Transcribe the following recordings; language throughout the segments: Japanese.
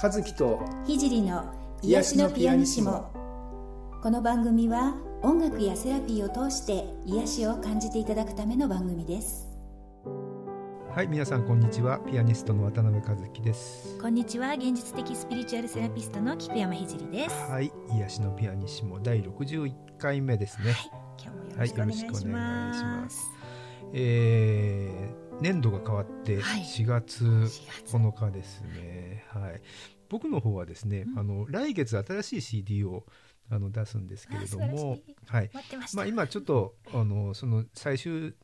和樹と聖の癒しのピアニシモ。この番組は音楽やセラピーを通して癒しを感じていただくための番組です。はい皆さんこんにちは。ピアニストの渡辺和樹です。こんにちは。現実的スピリチュアルセラピストの菊山聖です。はい癒しのピアニシモ第61回目ですね、はい、今日もよろしくお願いします,、はい、す。えー、年度が変わって4月9日ですね、はい、はい、僕の方はですね、うん、あの来月新しい CD をあの出すんですけれども、はい、まあ今ちょっとあのその最終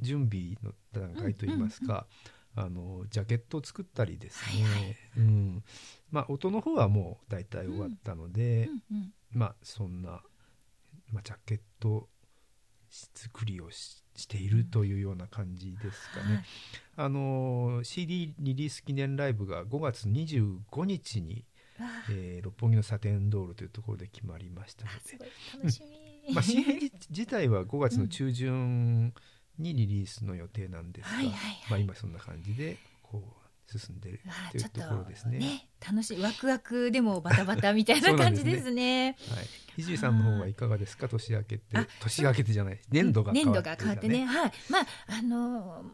準備の段階といいますか、あのジャケットを作ったりですね、はいはい、うん。まあ音の方はもう大体終わったので、うんうんうん、まあそんな、まあ、ジャケット作りをししているというような感じですかね。はい、あの CD リリース記念ライブが5月25日に、えー、六本木のサテンドールというところで決まりましたので、楽しみ、まあ、CD 自体は5月の中旬にリリースの予定なんですが、まあ、今そんな感じで進んでるというところですね。ね楽しいワクワクでもバタバタみたいな 感じですね。すね。はい。ひじさんの方はいかがですか？年明けて。年明けてじゃない。年度が変わって、ね、年度が変わってね。はい。まああの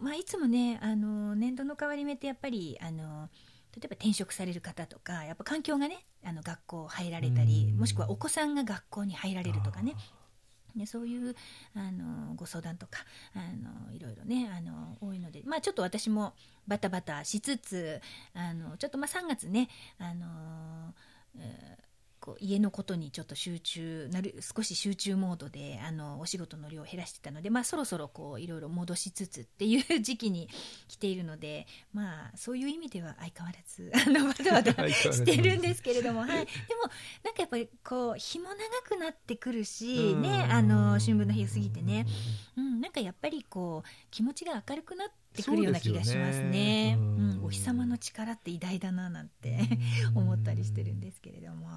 まあいつもねあの年度の変わり目ってやっぱりあの例えば転職される方とかやっぱ環境がねあの学校入られたりもしくはお子さんが学校に入られるとかねね、そういうあのご相談とかあのいろいろねあの多いので、まあ、ちょっと私もバタバタしつつあのちょっとまあ3月ねあの、えーこう家のことにちょっと集中なる少し集中モードであのお仕事の量を減らしてたので、まあ、そろそろこういろいろ戻しつつっていう時期に来ているので、まあ、そういう意味では相変わらず あのバタバタしてるんですけれども、はい、でもなんかやっぱりこう日も長くなってくるし、ね、あの春分の日を過ぎてね、うん、なんかやっぱりこう気持ちが明るくなってくるような気がしますね。ううん、お日様の力って偉大だななんて思ったりしてるんですけれども。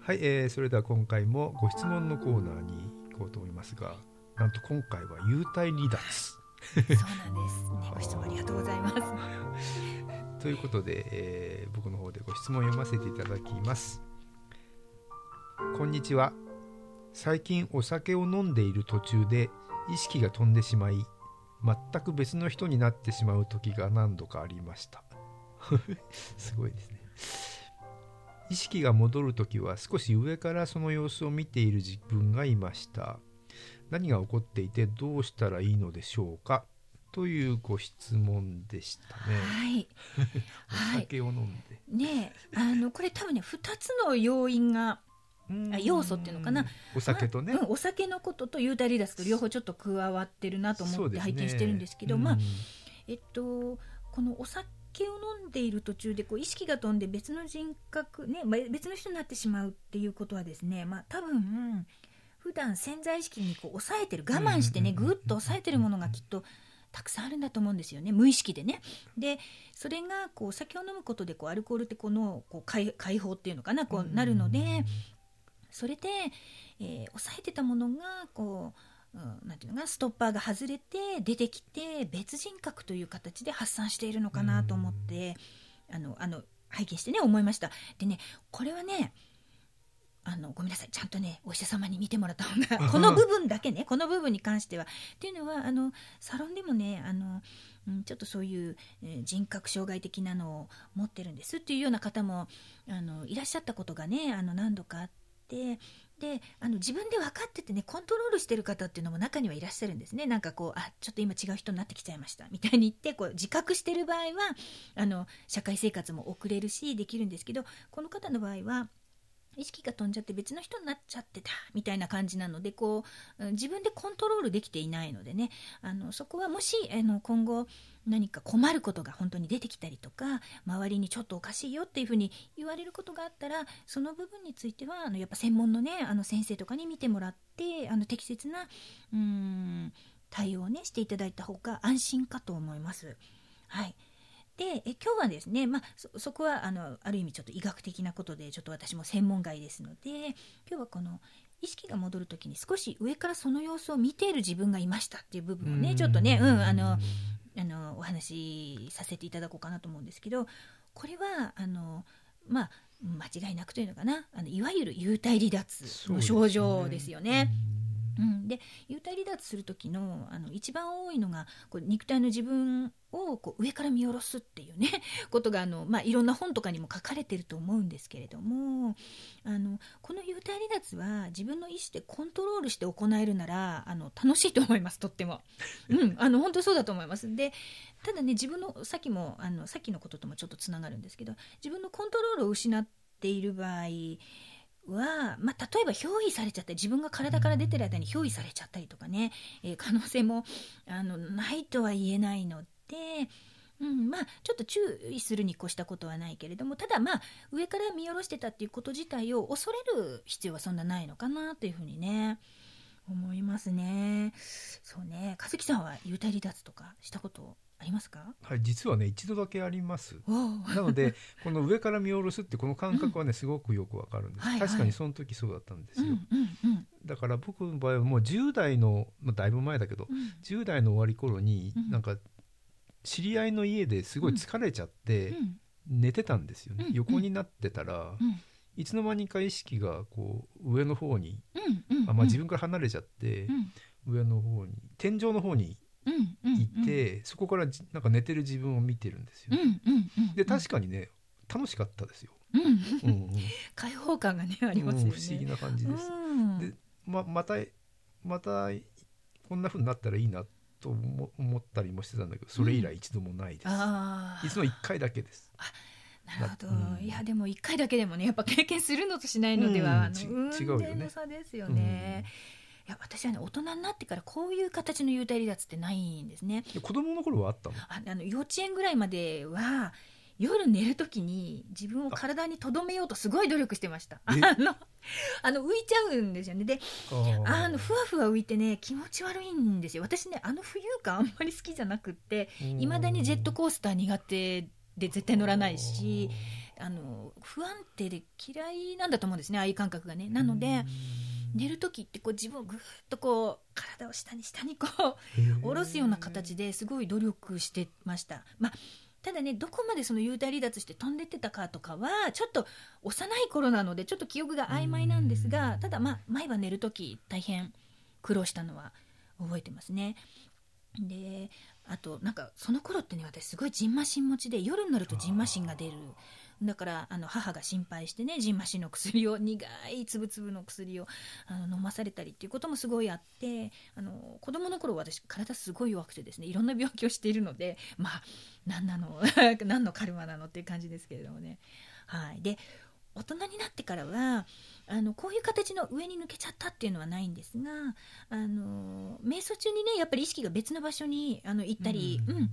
はい、えー、それでは今回もご質問のコーナーに行こうと思いますがなんと今回は幽体離脱。そうなんです、ね、ご質問ありがとうございますということで、えー、僕の方でご質問を読ませていただきます。こんにちは。最近お酒を飲んでいる途中で意識が飛んでしまい全く別の人になってしまう時が何度かありました。すごいですね。意識が戻る時は少し上からその様子を見ている自分がいました。何が起こっていてどうしたらいいのでしょうか？というご質問でしたね。はい。お酒を飲んで。ねあのこれ多分ね二つの要因が要素っていうのかな。お酒とね、まあうん、お酒のことと幽体離脱と両方ちょっと加わってるなと思って拝見してるんですけど、ね、まあえっとこのお酒を飲んでいる途中でこう意識が飛んで別の人格ね、まあ、別の人になってしまうっていうことはですねまあ多分普段潜在意識にこう抑えてる我慢してねぐっと抑えてるものがきっとたくさんあるんだと思うんですよね無意識でね。でそれがこうお酒を飲むことでこうアルコールってこのこう解解放っていうのかなこうなるのでそれで、えー、抑えてたものがこう、うん、なんていうのかストッパーが外れて出てきて別人格という形で発散しているのかなと思ってあのあの拝見してね思いました。でねこれはねあのごめんなさい。ちゃんとねお医者様に見てもらった方がこの部分だけねこの部分に関しては。っていうのはあのサロンでもねあの、うん、ちょっとそういう、えー、人格障害的なのを持ってるんですっていうような方もあのいらっしゃったことがねあの何度かあって。てであの自分で分かっててねコントロールしてる方っていうのも中にはいらっしゃるんですね。なんかこうあちょっと今違う人になってきちゃいました。みたいに言ってこう自覚してる場合はあの社会生活も送れるしできるんですけどこの方の場合は意識が飛んじゃって別の人になっちゃってたみたいな感じなのでこう自分でコントロールできていないのでねあのそこはもしあの今後何か困ることが本当に出てきたりとか周りにちょっとおかしいよっていうふうに言われることがあったらその部分についてはあのやっぱ専門のねあの先生とかに見てもらってあの適切なうん対応をねしていただいた方が安心かと思います。はいでえ今日はですね、まあ、そそこはあのある意味ちょっと医学的なことでちょっと私も専門外ですので今日はこの意識が戻る時に少し上からその様子を見ている自分がいましたっていう部分をねちょっとね、うん、あのあのお話しさせていただこうかなと思うんですけどこれはあのまあ間違いなくというのかなあのいわゆる幽体離脱の症状ですよね。うん、で幽体離脱する時のあの一番多いのがこう肉体の自分をこう上から見下ろすっていうね ことがあの、まあ、いろんな本とかにも書かれてると思うんですけれどもあのこの幽体離脱は自分の意思でコントロールして行えるならあの楽しいと思いますとっても、うん、あの本当そうだと思います。でただね自分のさっきもあのさっきのことともちょっとつながるんですけど自分のコントロールを失っている場合は、まあ、例えば憑依されちゃったり自分が体から出てる間に憑依されちゃったりとかね、えー、可能性もあのないとは言えないので、うん、まあちょっと注意するに越したことはないけれどもただまあ上から見下ろしてたっていうこと自体を恐れる必要はそんなないのかなというふうにね思いますね。そうね。和樹さんは幽体離脱とかしたことありますか？はい実はね一度だけあります。なので この上から見下ろすってこの感覚はね、うん、すごくよくわかるんです、はいはい、確かにその時そうだったんですよ、うんうんうん、だから僕の場合はもう10代の、まあ、だいぶ前だけど、うん、10代の終わり頃に、うん、なんか知り合いの家ですごい疲れちゃって、寝てたんですよね、横になってたら、いつの間にか意識がこう上の方に、あまあ、自分から離れちゃって、上の方に天井の方にいて、そこからなんか寝てる自分を見てるんですよ。で確かにね楽しかったですよ。開放感がねあります。不思議な感じです。でままたまたこんなふうになったらいいなと思ったりもしてたんだけどそれ以来一度もないです。いつも一回だけです。なるほど、うん、いやでも一回だけでもねやっぱ経験するのとしないのでは、うん、違うよね。差ですよね。うんいや私はね大人になってからこういう形の幽体離脱ってないんですね子供の頃はあったの？ああの幼稚園ぐらいまでは夜寝るときに自分を体にとどめようとすごい努力してました。あのあの浮いちゃうんですよね。であのふわふわ浮いてね気持ち悪いんですよ。私ねあの浮遊感あんまり好きじゃなくっていまだにジェットコースター苦手で絶対乗らないしあの不安定で嫌いなんだと思うんですねああいう感覚がね。なので寝る時ってこう自分をぐーっとこう体を下に下にこう下ろすような形ですごい努力してました。まあただねどこまでその幽体離脱して飛んでってたかとかはちょっと幼い頃なのでちょっと記憶が曖昧なんですがただまあ毎晩寝る時大変苦労したのは覚えてますね。であとなんかその頃ってね私すごいじんましん持ちで夜になるとじんましんが出るだからあの母が心配してねじんましんの薬を苦いつぶつぶの薬をあの飲まされたりっていうこともすごいあってあの子供の頃私体すごい弱くてですねいろんな病気をしているのでまあ何なの 何のカルマなのっていう感じですけれどもね。はい、で大人になってからはあのこういう形の上に抜けちゃったっていうのはないんですがあの瞑想中にねやっぱり意識が別の場所にあの行ったり、うん、うん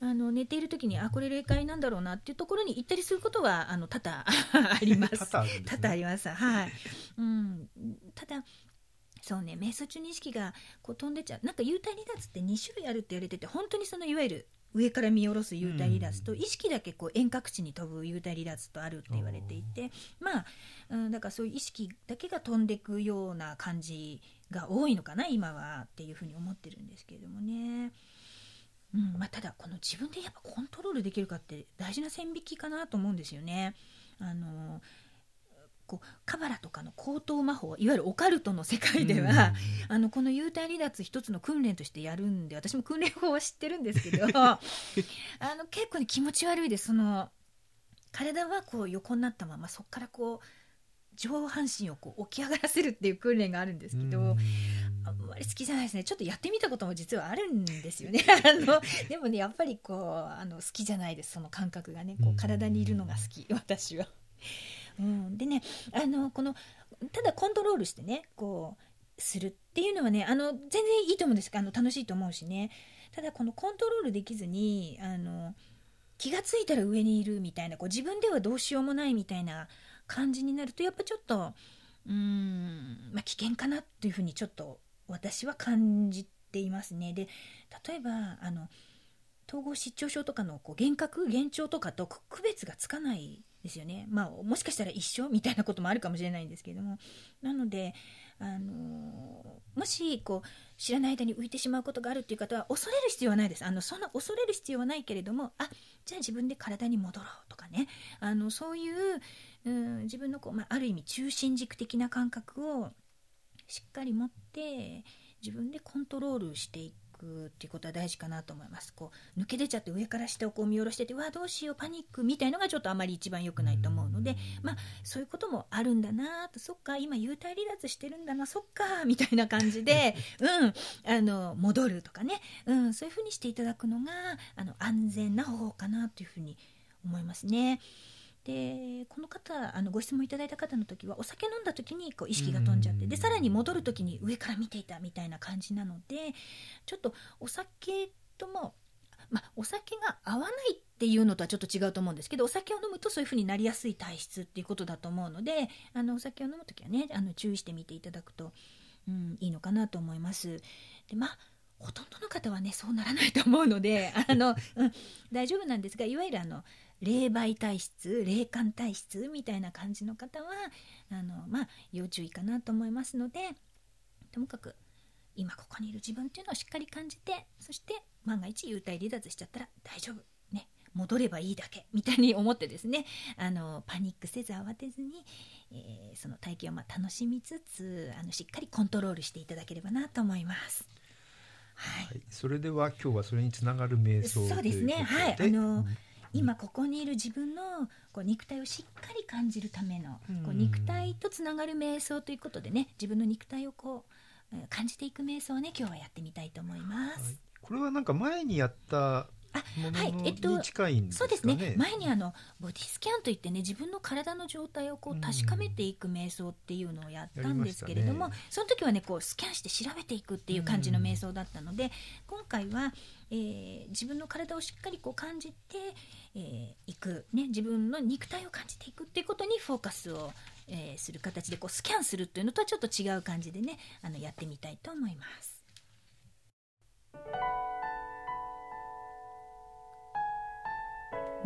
あの寝ている時にあこれ霊界なんだろうなっていうところに行ったりすることはあの多々あります。多々、ね、あります。はい。うん。ただそうね瞑想中に意識がこう飛んでちゃうなんか幽体離脱って2種類あるって言われてて本当にそのいわゆる上から見下ろす幽体離脱と、意識だけこう遠隔地に飛ぶ幽体離脱とあるって言われていてまあ、うん、だからそういう意識だけが飛んでいくような感じが多いのかな今はっていうふうに思ってるんですけれどもね。うんまあ、ただこの自分でやっぱコントロールできるかって大事な線引きかなと思うんですよね。あのこうカバラとかの高等魔法いわゆるオカルトの世界では、うん、あのこの幽体離脱一つの訓練としてやるんで私も訓練法は知ってるんですけど あの結構、ね、気持ち悪いですその体はこう横になったままそこからこう上半身をこう起き上がらせるっていう訓練があるんですけど、あんまり好きじゃないですね。ちょっとやってみたことも実はあるんですよね。あのでもねやっぱりこうあの好きじゃないですその感覚がねこう体にいるのが好き 私は。うん、でねあのこのただコントロールしてねこうするっていうのはねあの全然いいと思うんですあの楽しいと思うしね。ただこのコントロールできずにあの気が付いたら上にいるみたいなこう自分ではどうしようもないみたいな感じになるとやっぱちょっとうーん、まあ、危険かなというふうにちょっと私は感じていますね。で例えばあの統合失調症とかのこう幻覚幻聴とかと区別がつかないですよね。まあ、もしかしたら一緒みたいなこともあるかもしれないんですけども。なので、あのもしこう知らない間に浮いてしまうことがあるっていう方は恐れる必要はないです。あのそんな恐れる必要はないけれども、あじゃあ自分で体に戻ろうとかね、あのそういう、うん、自分のこう、まあ、ある意味中心軸的な感覚をしっかり持って自分でコントロールしていく。くっていうことは大事かなと思います。こう抜け出ちゃって上から下をこう見下ろしてて、わあどうしようパニックみたいのがちょっとあまり一番良くないと思うので、まあそういうこともあるんだなと、そっか今幽体離脱してるんだな、そっかみたいな感じで、うんあの戻るとかね、うんそういうふうにしていただくのがあの安全な方法かなというふうに思いますね。でこの方あのご質問いただいた方の時はお酒飲んだ時にこう意識が飛んじゃってでさらに戻る時に上から見ていたみたいな感じなのでちょっとお酒とも、ま、お酒が合わないっていうのとはちょっと違うと思うんですけどお酒を飲むとそういう風になりやすい体質っていうことだと思うのであのお酒を飲む時はねあの注意してみていただくと、うん、いいのかなと思います。でまほとんどの方はねそうならないと思うのであの、うん、大丈夫なんですがいわゆるあの霊媒体質霊感体質みたいな感じの方はあの、まあ、要注意かなと思いますのでともかく今ここにいる自分っていうのをしっかり感じてそして万が一幽体離脱しちゃったら大丈夫。ね。戻ればいいだけ。みたいに思ってですねあのパニックせず慌てずに、えー、その体験をま楽しみつつあのしっかりコントロールしていただければなと思います。はい、はい、それでは今日はそれにつながる瞑想そうですね。はい。あの、うん今ここにいる自分のこう肉体をしっかり感じるための、こう肉体とつながる瞑想ということでね自分の肉体をこう感じていく瞑想をね今日はやってみたいと思います。はい、これはなんか前にやったはい、えっと、そうですね。前にあのボディスキャンといってね、自分の体の状態をこう確かめていく瞑想っていうのをやったんですけれども、ね、その時はね、こうスキャンして調べていくっていう感じの瞑想だったので、今回は、えー、自分の体をしっかりこう感じてい、えー、く、ね、自分の肉体を感じていくっていうことにフォーカスを、えー、する形でこうスキャンするっていうのとはちょっと違う感じでね、あのやってみたいと思います。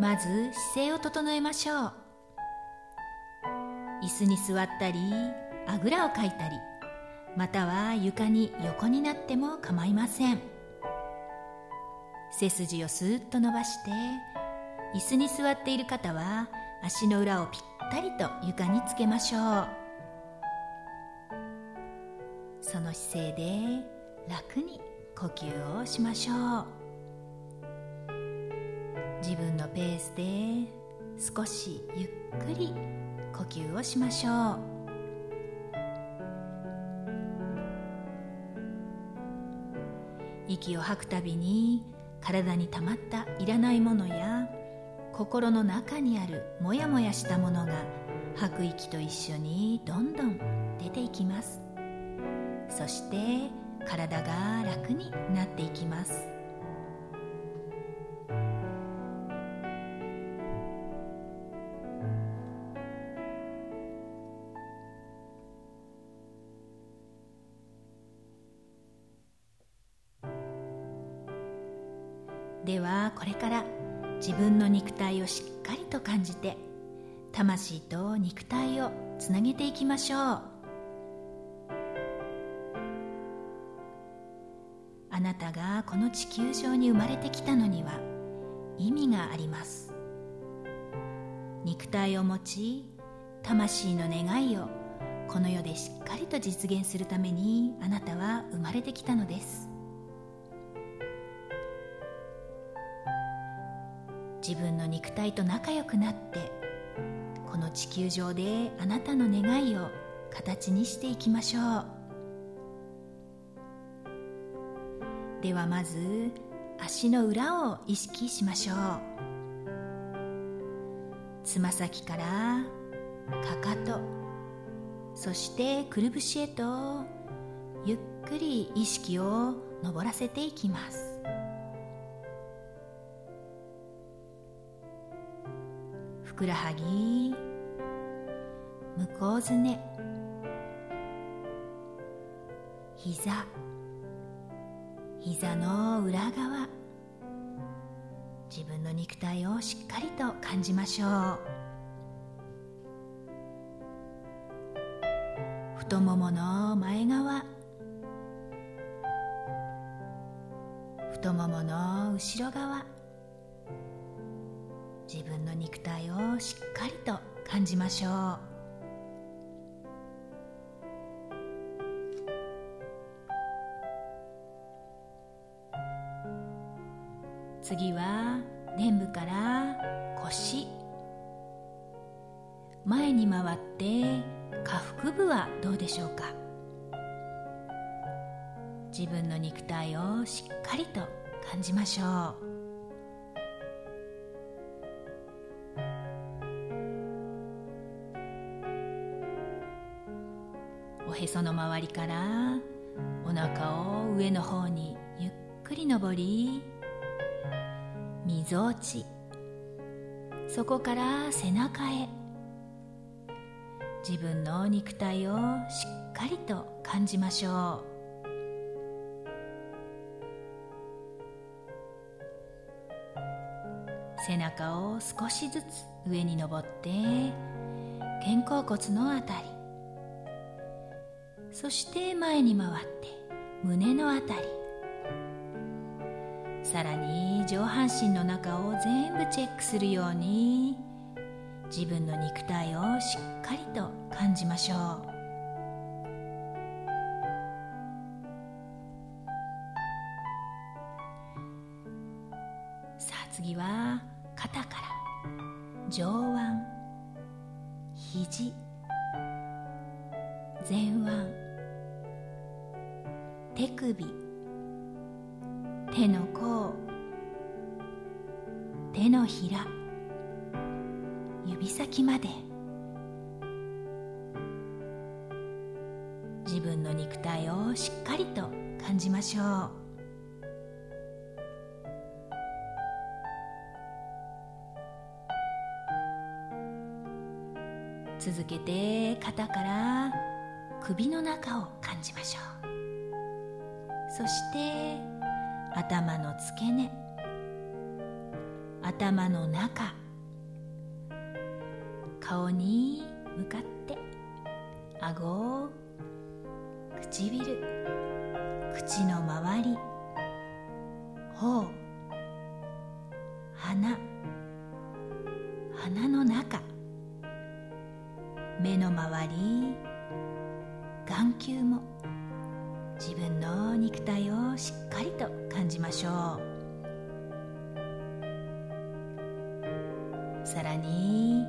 まず姿勢を整えましょう。椅子に座ったりあぐらをかいたりまたは床に横になっても構いません。背筋をスーッと伸ばして椅子に座っている方は足の裏をぴったりと床につけましょう。その姿勢で楽に呼吸をしましょう。自分のペースで少しゆっくり呼吸をしましょう。息を吐くたびに体にたまったいらないものや心の中にあるモヤモヤしたものが吐く息と一緒にどんどん出ていきます。そして体が楽になっていきます。ではこれから自分の肉体をしっかりと感じて魂と肉体をつなげていきましょう。あなたがこの地球上に生まれてきたのには意味があります。肉体を持ち魂の願いをこの世でしっかりと実現するためにあなたは生まれてきたのです。自分の肉体と仲良くなってこの地球上であなたの願いを形にしていきましょう。ではまず足の裏を意識しましょう。つま先からかかとそしてくるぶしへとゆっくり意識を上らせていきます。ふくらはぎ。向こずね。膝。膝の裏側。自分の肉体をしっかりと感じましょう。太ももの前側。太ももの後ろ側。自分の肉体をしっかりと感じましょう。次は臀部から腰。前に回って下腹部はどうでしょうか？自分の肉体をしっかりと感じましょう。おへその周りからお腹を上の方にゆっくり上りみぞおちそこから背中へ。自分の肉体をしっかりと感じましょう。背中を少しずつ上に登って肩甲骨のあたりそして前に回って胸のあたり。さらに上半身の中を全部チェックするように自分の肉体をしっかりと感じましょう。さあ次は肩から上腕肘。首。手の甲。手のひら。指先まで。自分の肉体をしっかりと感じましょう。続けて肩から首の中を感じましょう。そして頭の付け根。頭の中。顔に向かって。顎唇。口の周り。頬。鼻。鼻の中。目の周り。眼球も。自分の肉体をしっかりと感じましょう。さらに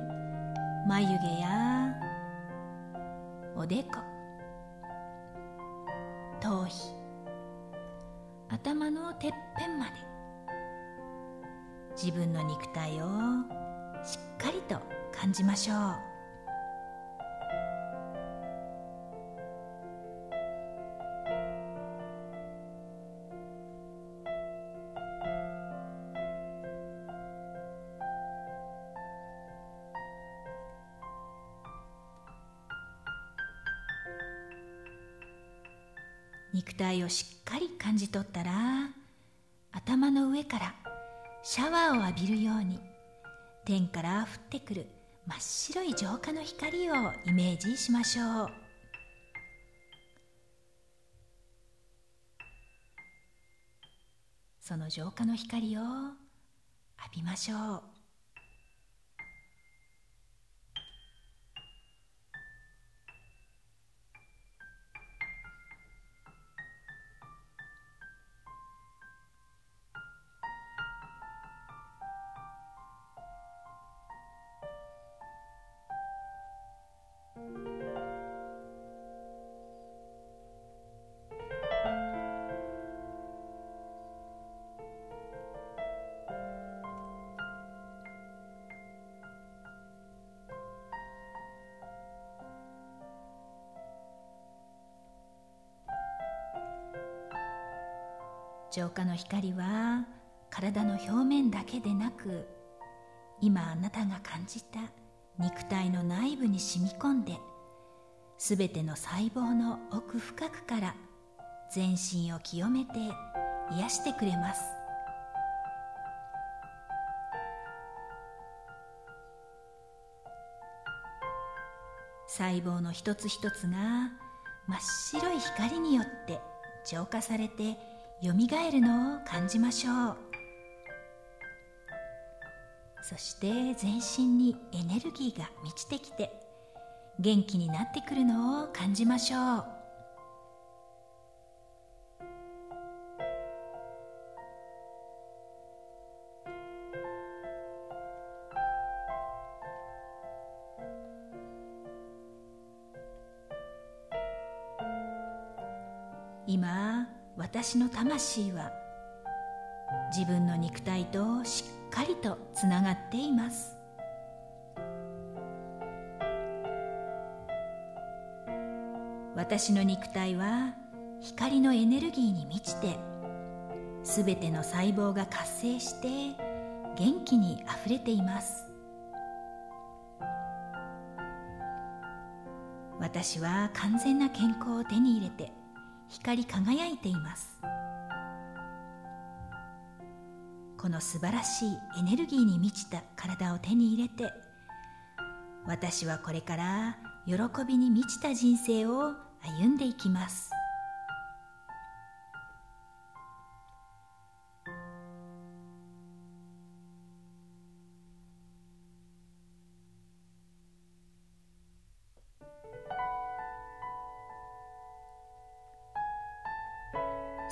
眉毛やおでこ頭皮頭のてっぺんまで自分の肉体をしっかりと感じましょう。をしっかり感じ取ったら頭の上からシャワーを浴びるように天から降ってくる真っ白い浄化の光をイメージしましょう。その浄化の光を浴びましょう。浄化の光は体の表面だけでなく今あなたが感じた肉体の内部に染み込んですべての細胞の奥深くから全身を清めて癒してくれます。細胞の一つ一つが真っ白い光によって浄化されてよみがえるのを感じましょう。そして全身にエネルギーが満ちてきて元気になってくるのを感じましょう。私の魂は自分の肉体としっかりとつながっています。私の肉体は光のエネルギーに満ちてすべての細胞が活性して元気にあふれています。私は完全な健康を手に入れて光り輝いています。この素晴らしいエネルギーに満ちた体を手に入れて私はこれから喜びに満ちた人生を歩んでいきます。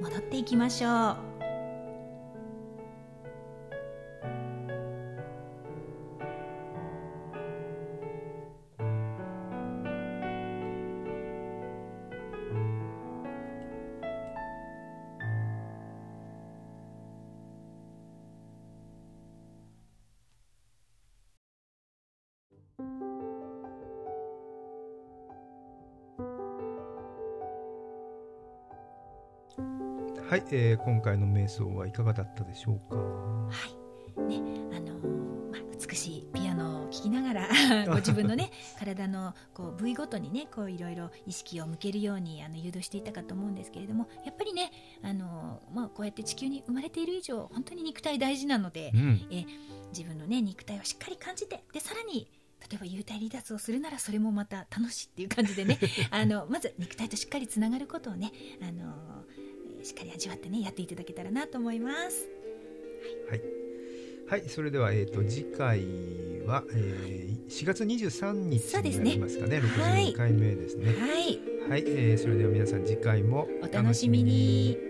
戻っていきましょう。はい、えー、今回の瞑想はいかがだったでしょうか？はい、ね、あのー、まあ、美しいピアノを聴きながら ご自分のね体のこう部位ごとにねこういろいろ意識を向けるようにあの誘導していたかと思うんですけれどもやっぱりねあのー、まあ、こうやって地球に生まれている以上本当に肉体大事なので、うん、え自分のね肉体をしっかり感じてでさらに例えば幽体離脱をするならそれもまた楽しいっていう感じでね あのまず肉体としっかりつながることをねあのしっかり味わってねやっていただけたらなと思います。はい、はい、それでは、えーと、次回は、えー、4月23日になりますかねね61回目ですね。はい、はい、えー、それでは皆さん次回もお楽しみに。